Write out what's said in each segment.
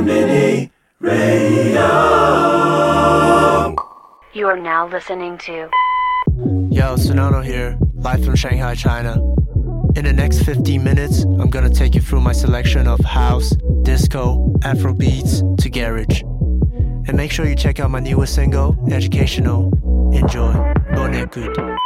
Mini Radio. You are now listening to. Yo, Tsunano here, live from Shanghai, China. In the next 15 minutes, I'm gonna take you through my selection of house, disco, afro beats to garage. And make sure you check out my newest single, Educational. Enjoy. Bon écoute.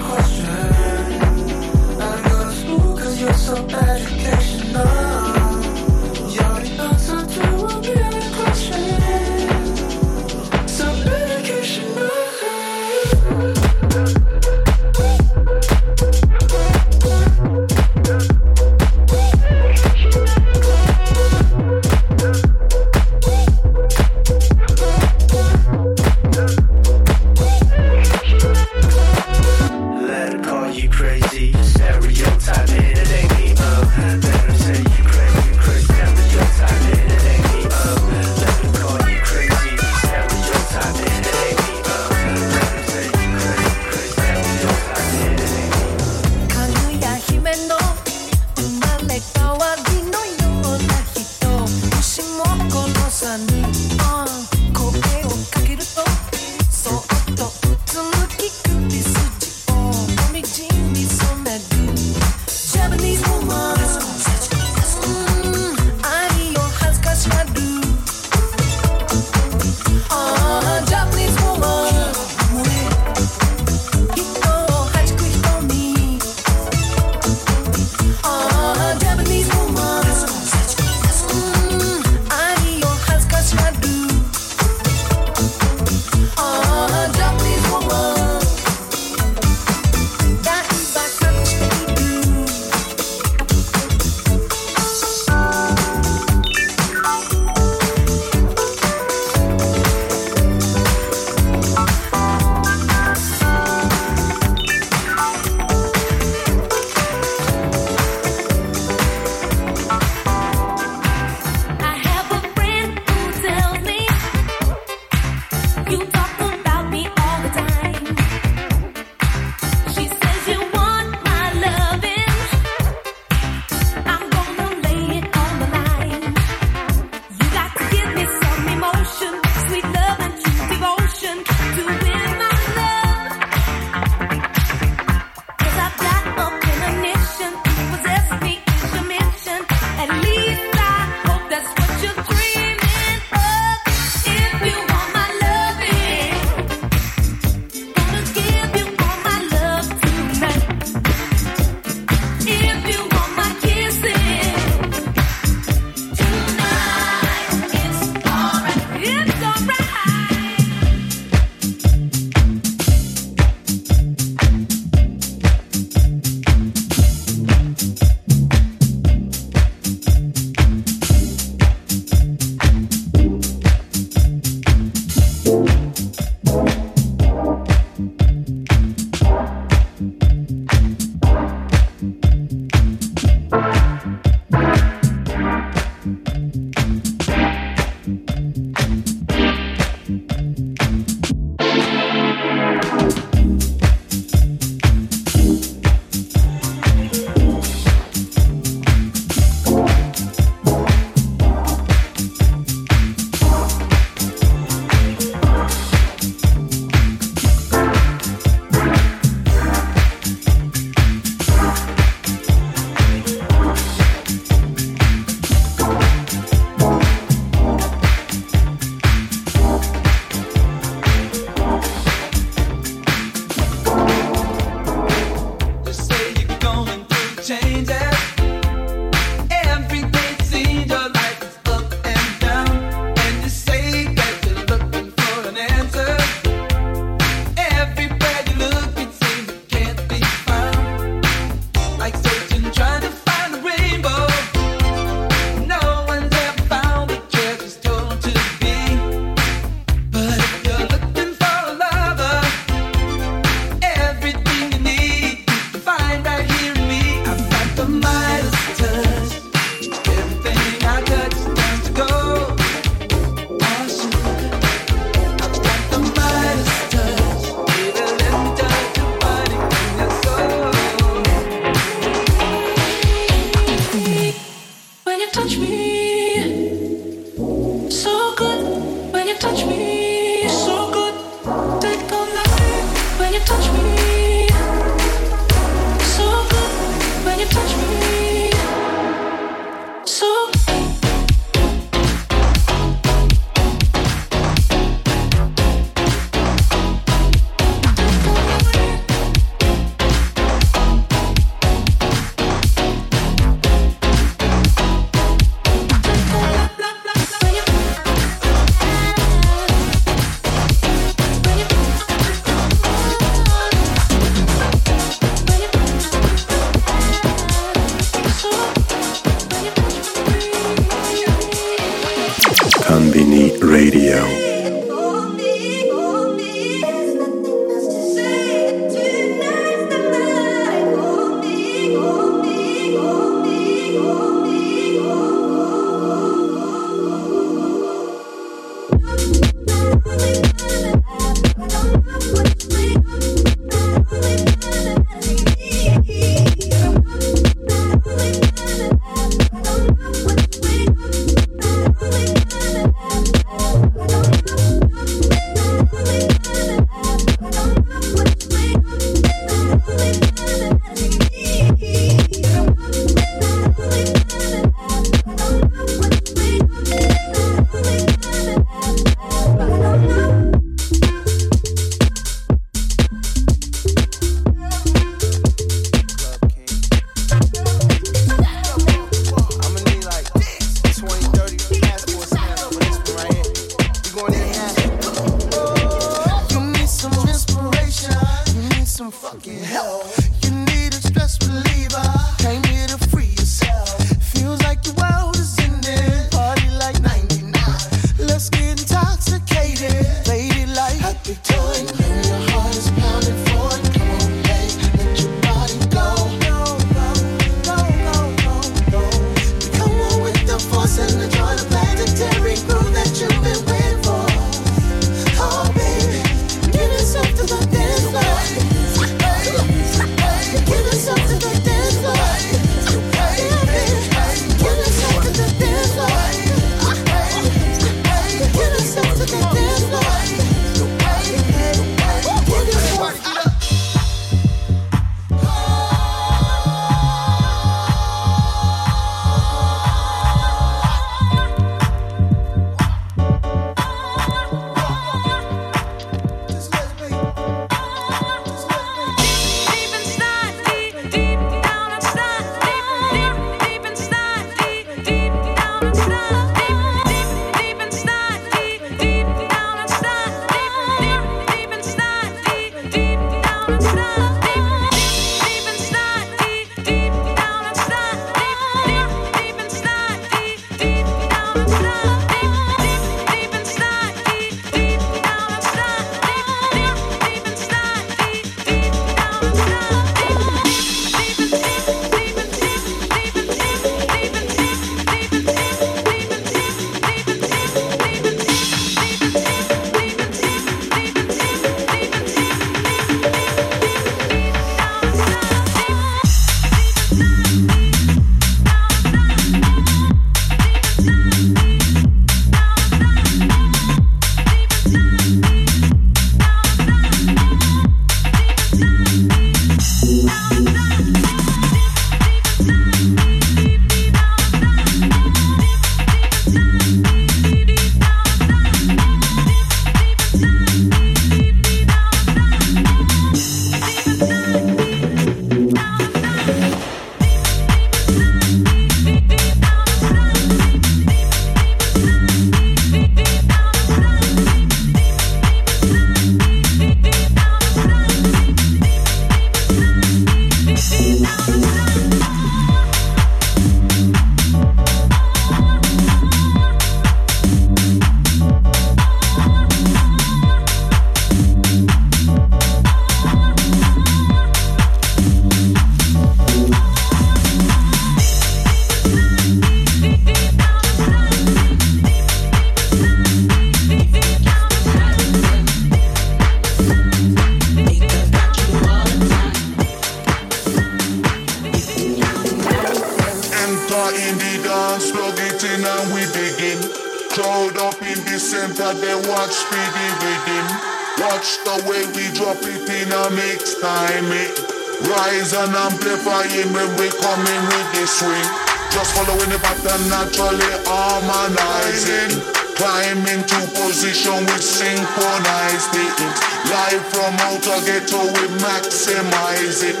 is an amplifying when we coming with the swing. Just following the pattern, naturally harmonizing. Climbing to position, we synchronize the it. Life from outer ghetto, we maximize it.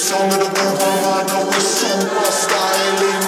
Song of the world, I'm we super styling.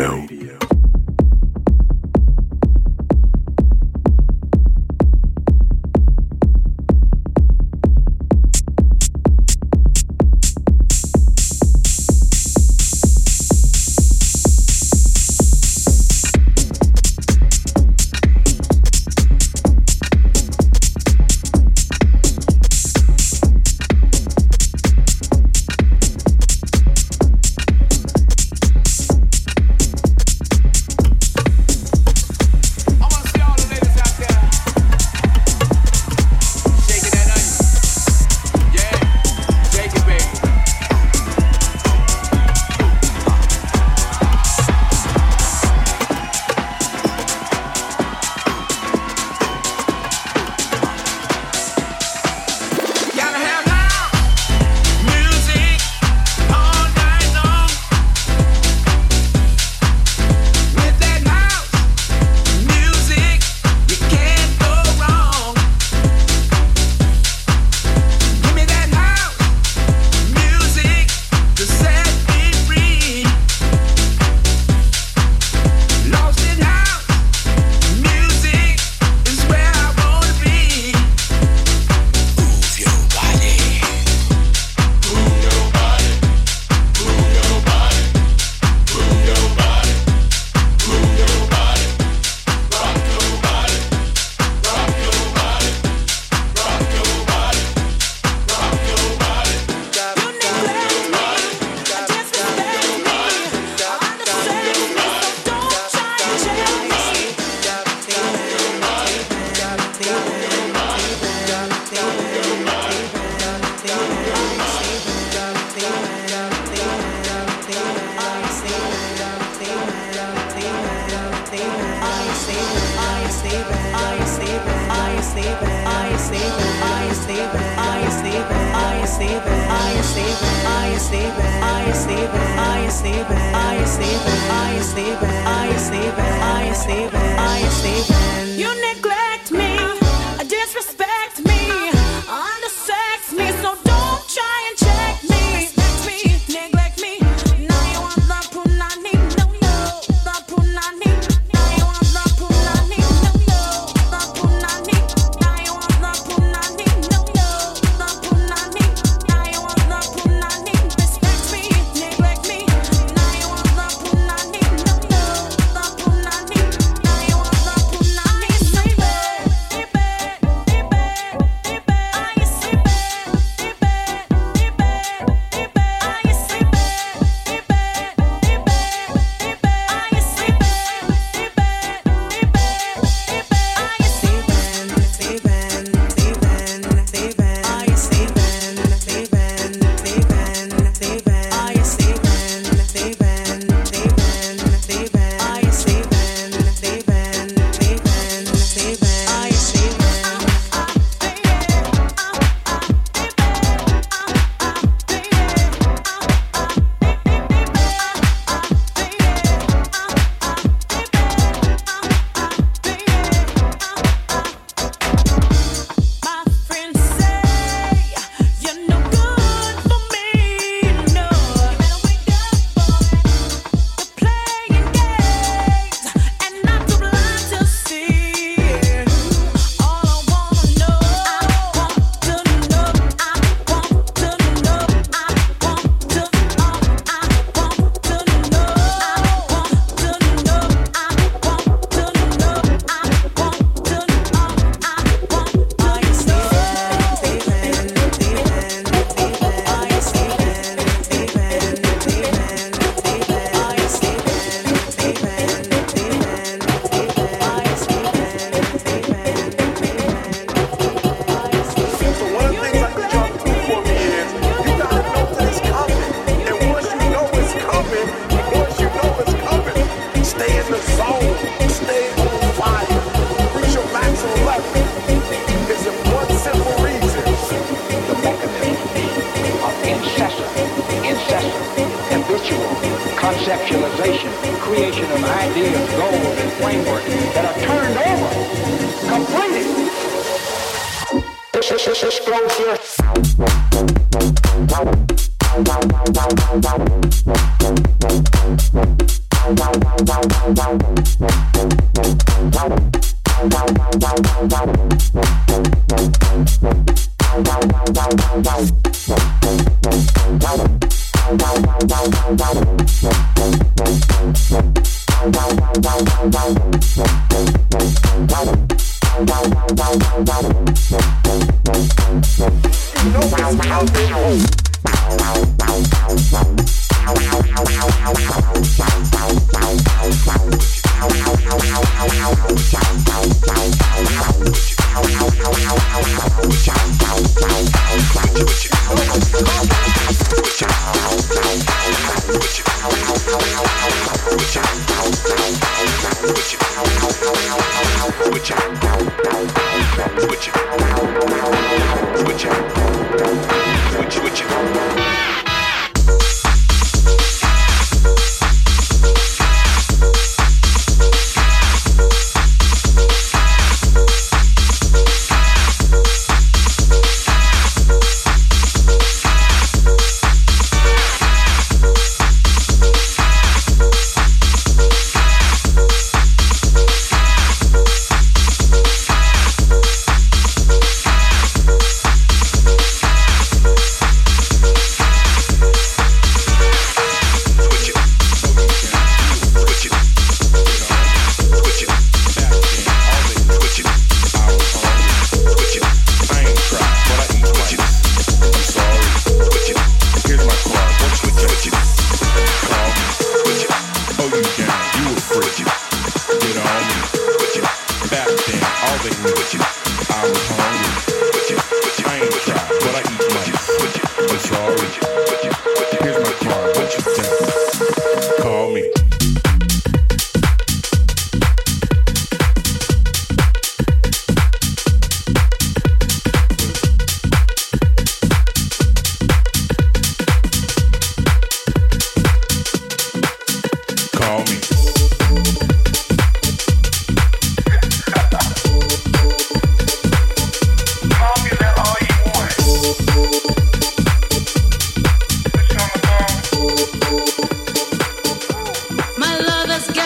Radio.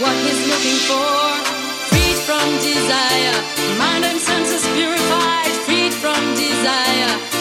What he's looking for, freed from desire, mind and senses purified, freed from desire,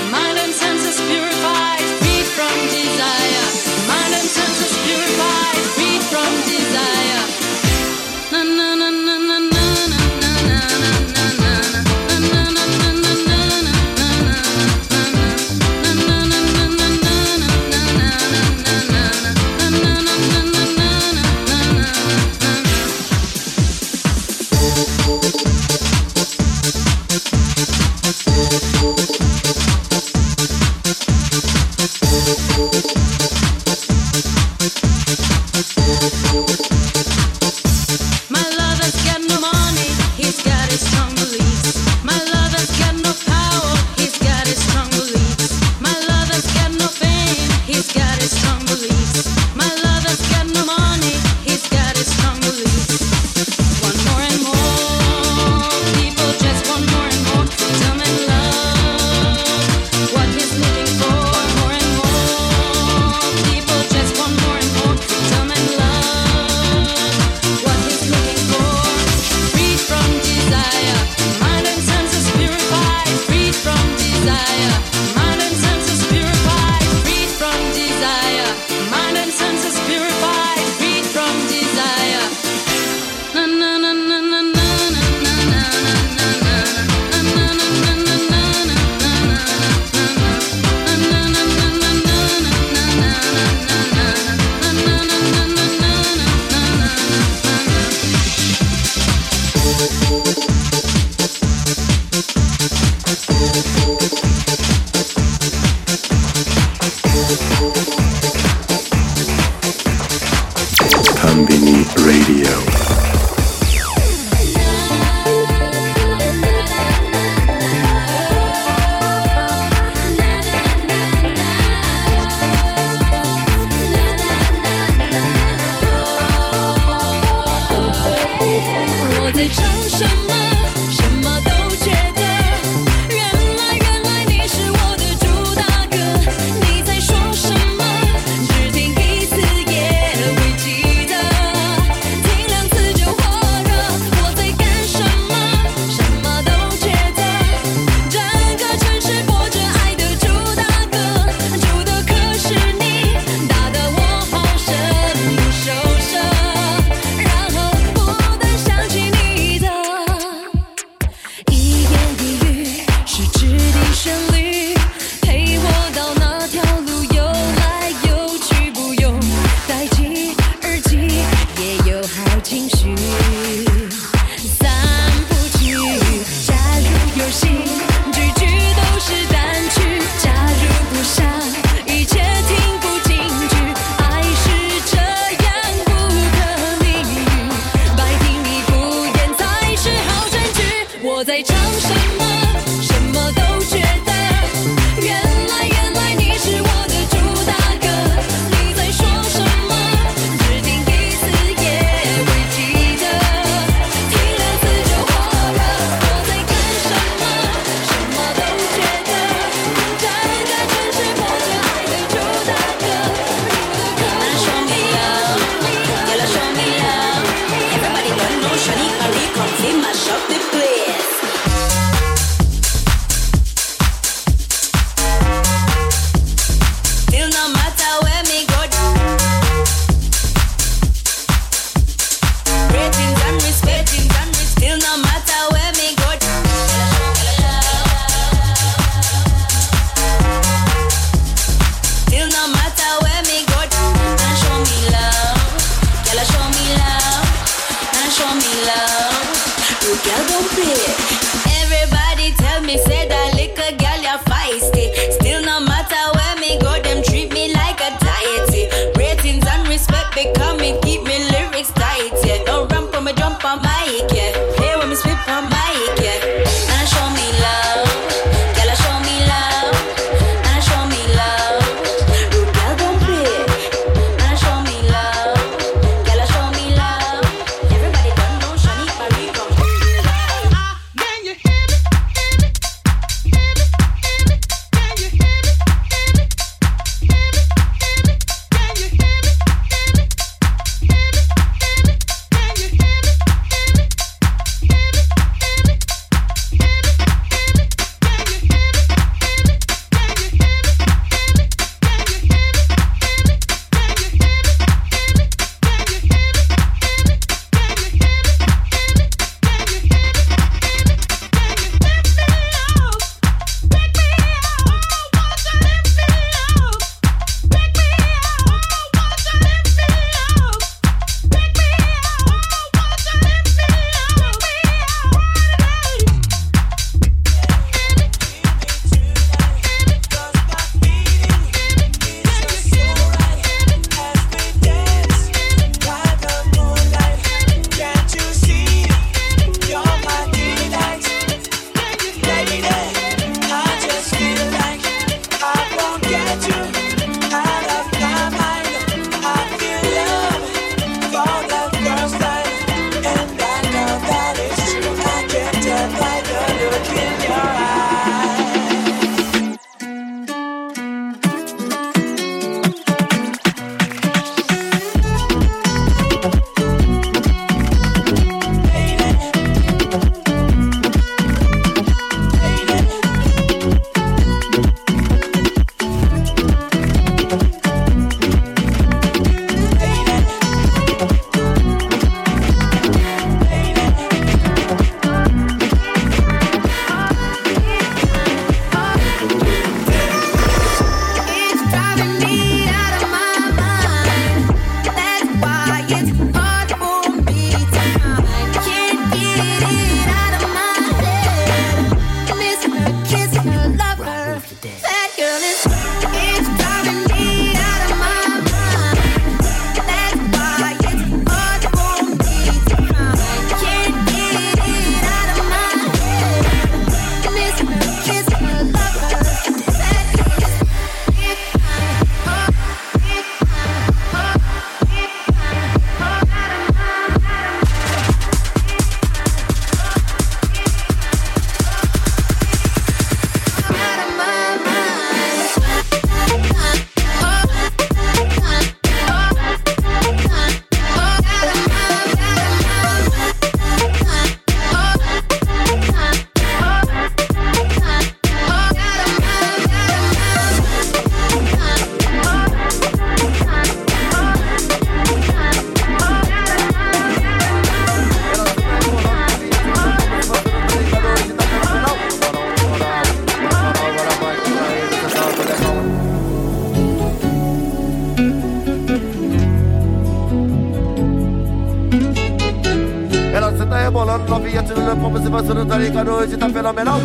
passando, tá ligado? Hoje tá fenomenal.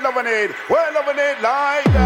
lemonade, lemonade, we're lemonade live.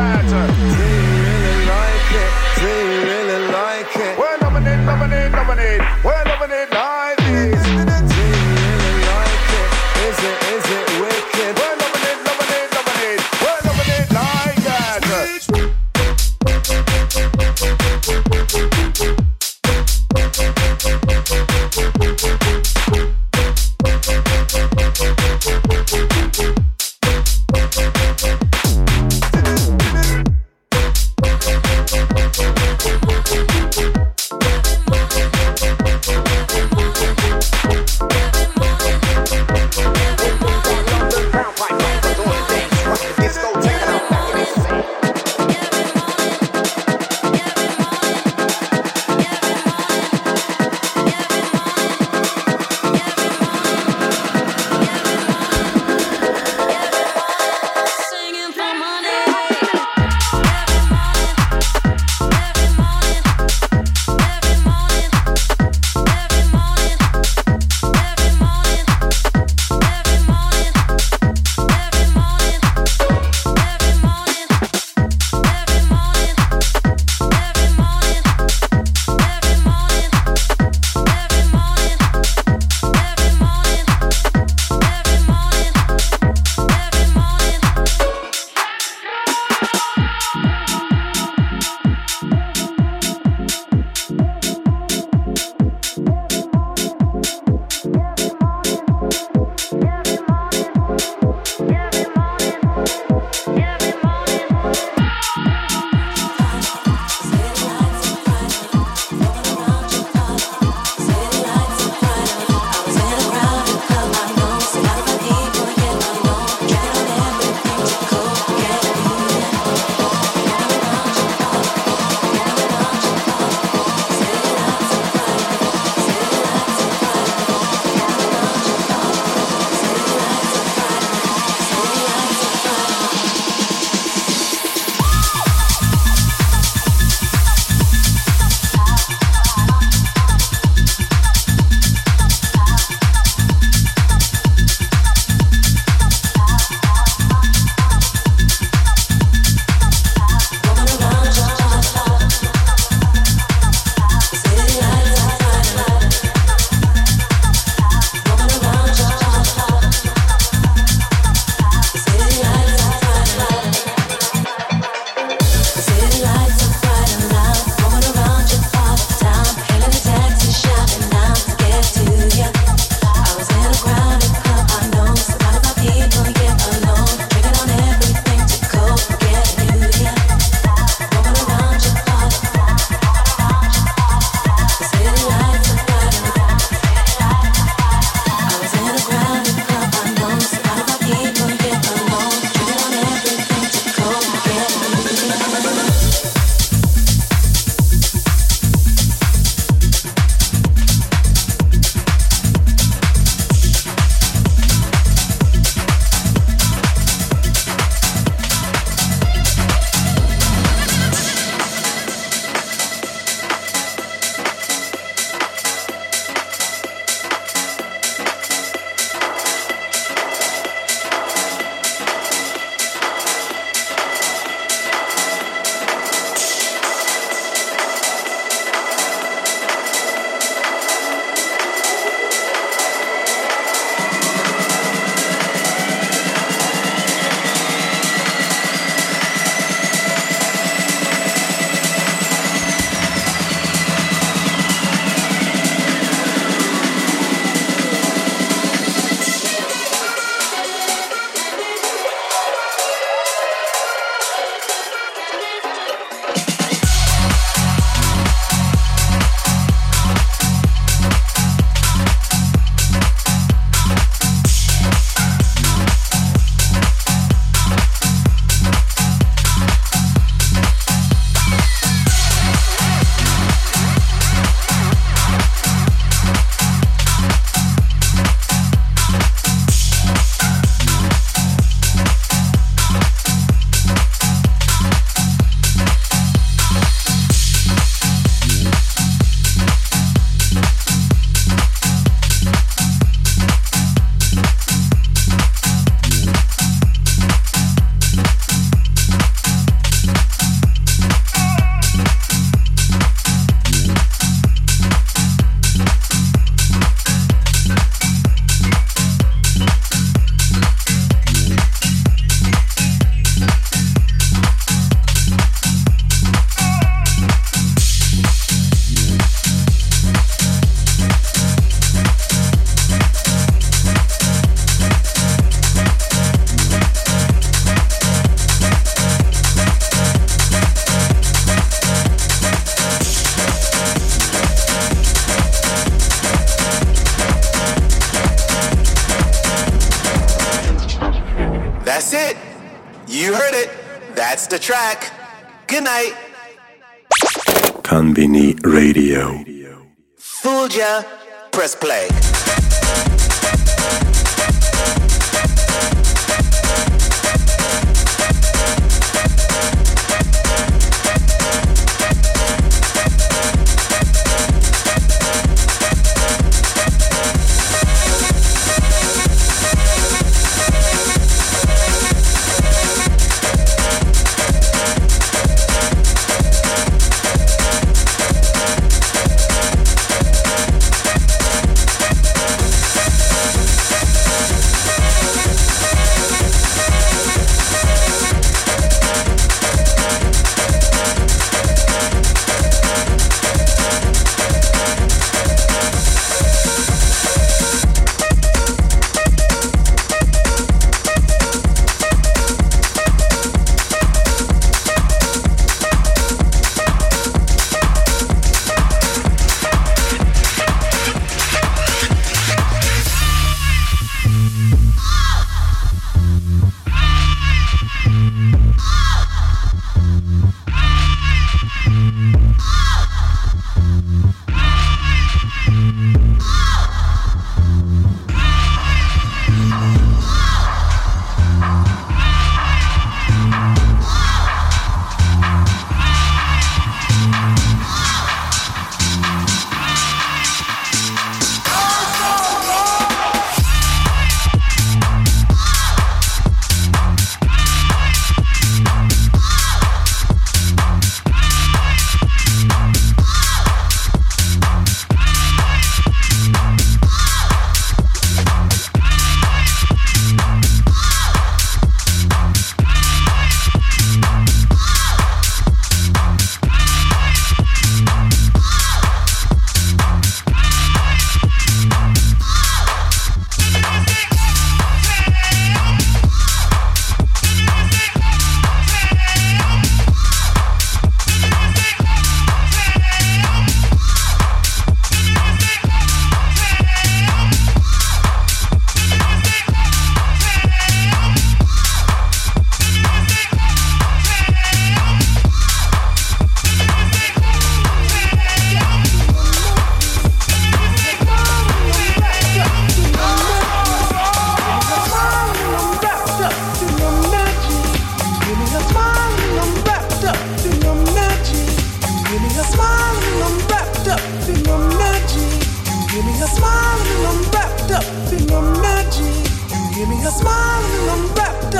Fooled ya. Press play.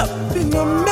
up in your.